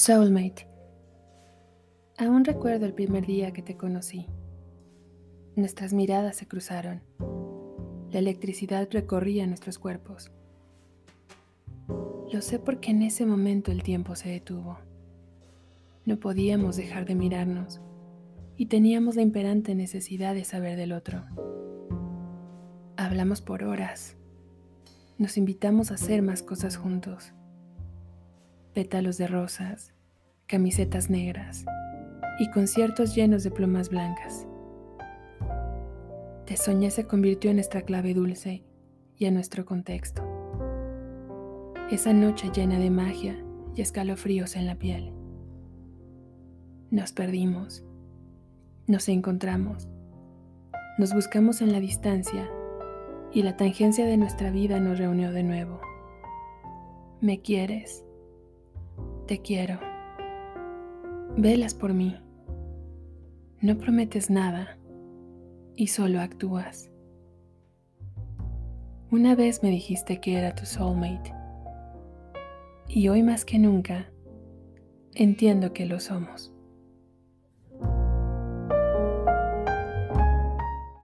Soulmate. Aún recuerdo el primer día que te conocí. Nuestras miradas se cruzaron. La electricidad recorría nuestros cuerpos. Lo sé porque en ese momento el tiempo se detuvo. No podíamos dejar de mirarnos y teníamos la imperante necesidad de saber del otro. Hablamos por horas. Nos invitamos a hacer más cosas juntos pétalos de rosas, camisetas negras y conciertos llenos de plumas blancas. Te soñé se convirtió en nuestra clave dulce y en nuestro contexto. Esa noche llena de magia y escalofríos en la piel. Nos perdimos, nos encontramos, nos buscamos en la distancia y la tangencia de nuestra vida nos reunió de nuevo. Me quieres te quiero. Velas por mí. No prometes nada y solo actúas. Una vez me dijiste que era tu soulmate y hoy más que nunca entiendo que lo somos.